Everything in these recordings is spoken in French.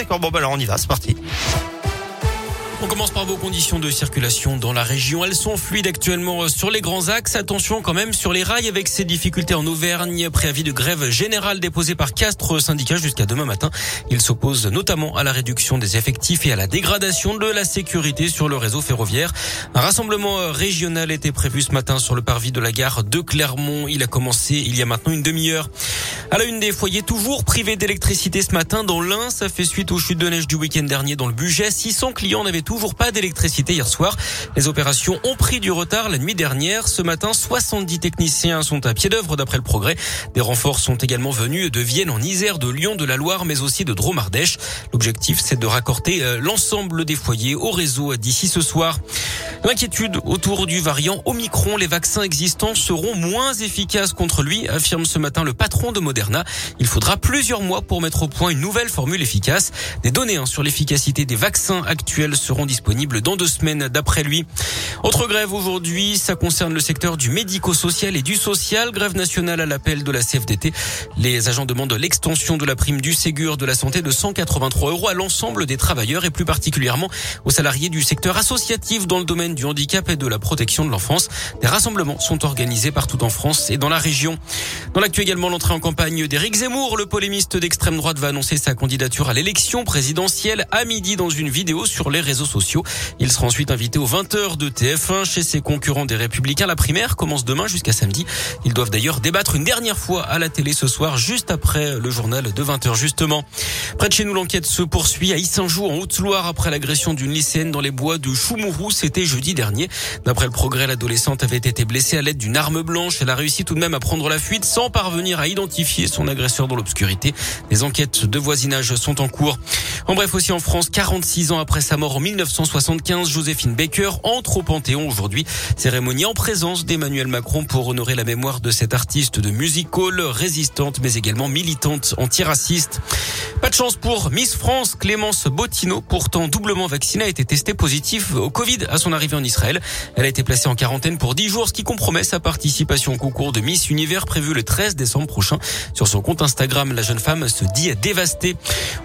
D'accord, bon bah alors on y va, c'est parti. On commence par vos conditions de circulation dans la région. Elles sont fluides actuellement sur les grands axes. Attention quand même sur les rails avec ces difficultés en Auvergne. Préavis de grève générale déposé par Castres syndicat jusqu'à demain matin. Il s'oppose notamment à la réduction des effectifs et à la dégradation de la sécurité sur le réseau ferroviaire. Un rassemblement régional était prévu ce matin sur le parvis de la gare de Clermont. Il a commencé il y a maintenant une demi-heure. À la une des foyers toujours privés d'électricité ce matin dans l'Ain, ça fait suite aux chutes de neige du week-end dernier dans le budget. 600 clients n'avaient toujours pas d'électricité hier soir. Les opérations ont pris du retard la nuit dernière. Ce matin, 70 techniciens sont à pied d'œuvre d'après le progrès. Des renforts sont également venus de Vienne, en Isère, de Lyon, de la Loire, mais aussi de Dromardèche. L'objectif, c'est de raccorder euh, l'ensemble des foyers au réseau d'ici ce soir. L'inquiétude autour du variant Omicron, les vaccins existants seront moins efficaces contre lui, affirme ce matin le patron de Moderna. Il faudra plusieurs mois pour mettre au point une nouvelle formule efficace. Des données hein, sur l'efficacité des vaccins actuels seront disponibles dans deux semaines d'après lui. Autre grève aujourd'hui, ça concerne le secteur du médico-social et du social. Grève nationale à l'appel de la CFDT. Les agents demandent l'extension de la prime du Ségur de la santé de 183 euros à l'ensemble des travailleurs et plus particulièrement aux salariés du secteur associatif dans le domaine du handicap et de la protection de l'enfance. Des rassemblements sont organisés partout en France et dans la région. Dans l'actu également, l'entrée en campagne d'Éric Zemmour, le polémiste d'extrême droite va annoncer sa candidature à l'élection présidentielle à midi dans une vidéo sur les réseaux sociaux. Il sera ensuite invité aux 20h de TF1 chez ses concurrents des Républicains. La primaire commence demain jusqu'à samedi. Ils doivent d'ailleurs débattre une dernière fois à la télé ce soir, juste après le journal de 20h justement. Près de chez nous, l'enquête se poursuit à Issinjou en Haute-Loire après l'agression d'une lycéenne dans les bois de Choumourou. C'était jeudi dernier. D'après le progrès, l'adolescente avait été blessée à l'aide d'une arme blanche. Elle a réussi tout de même à prendre la fuite sans parvenir à identifier son agresseur dans l'obscurité. Les enquêtes de voisinage sont en cours. En bref, aussi en France, 46 ans après sa mort en 1975, Joséphine Baker entre au Panthéon aujourd'hui. Cérémonie en présence d'Emmanuel Macron pour honorer la mémoire de cette artiste de music hall, résistante mais également militante antiraciste. Pas de chance pour Miss France, Clémence Bottino, pourtant doublement vaccinée, a été testée positive au Covid à son arrivée en Israël. Elle a été placée en quarantaine pour 10 jours, ce qui compromet sa participation au concours de Miss Univers prévu le 13 décembre prochain. Sur son compte Instagram, la jeune femme se dit dévastée.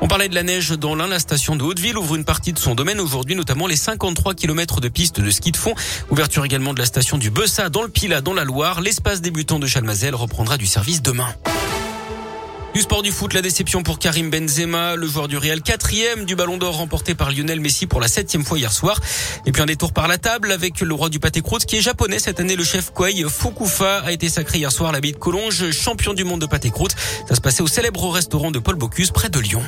On parlait de la neige dans l'Ain. La station de Hauteville ouvre une partie de son domaine aujourd'hui, notamment les 53 km de pistes de ski de fond. Ouverture également de la station du Bessa dans le Pila, dans la Loire. L'espace débutant de Chalmazel reprendra du service demain. Du sport du foot, la déception pour Karim Benzema, le joueur du Real, quatrième du Ballon d'Or remporté par Lionel Messi pour la septième fois hier soir. Et puis un détour par la table avec le roi du pâté croûte qui est japonais cette année. Le chef Kwei Fukufa a été sacré hier soir la de Collonges, champion du monde de pâté croûte. Ça se passait au célèbre restaurant de Paul Bocuse près de Lyon.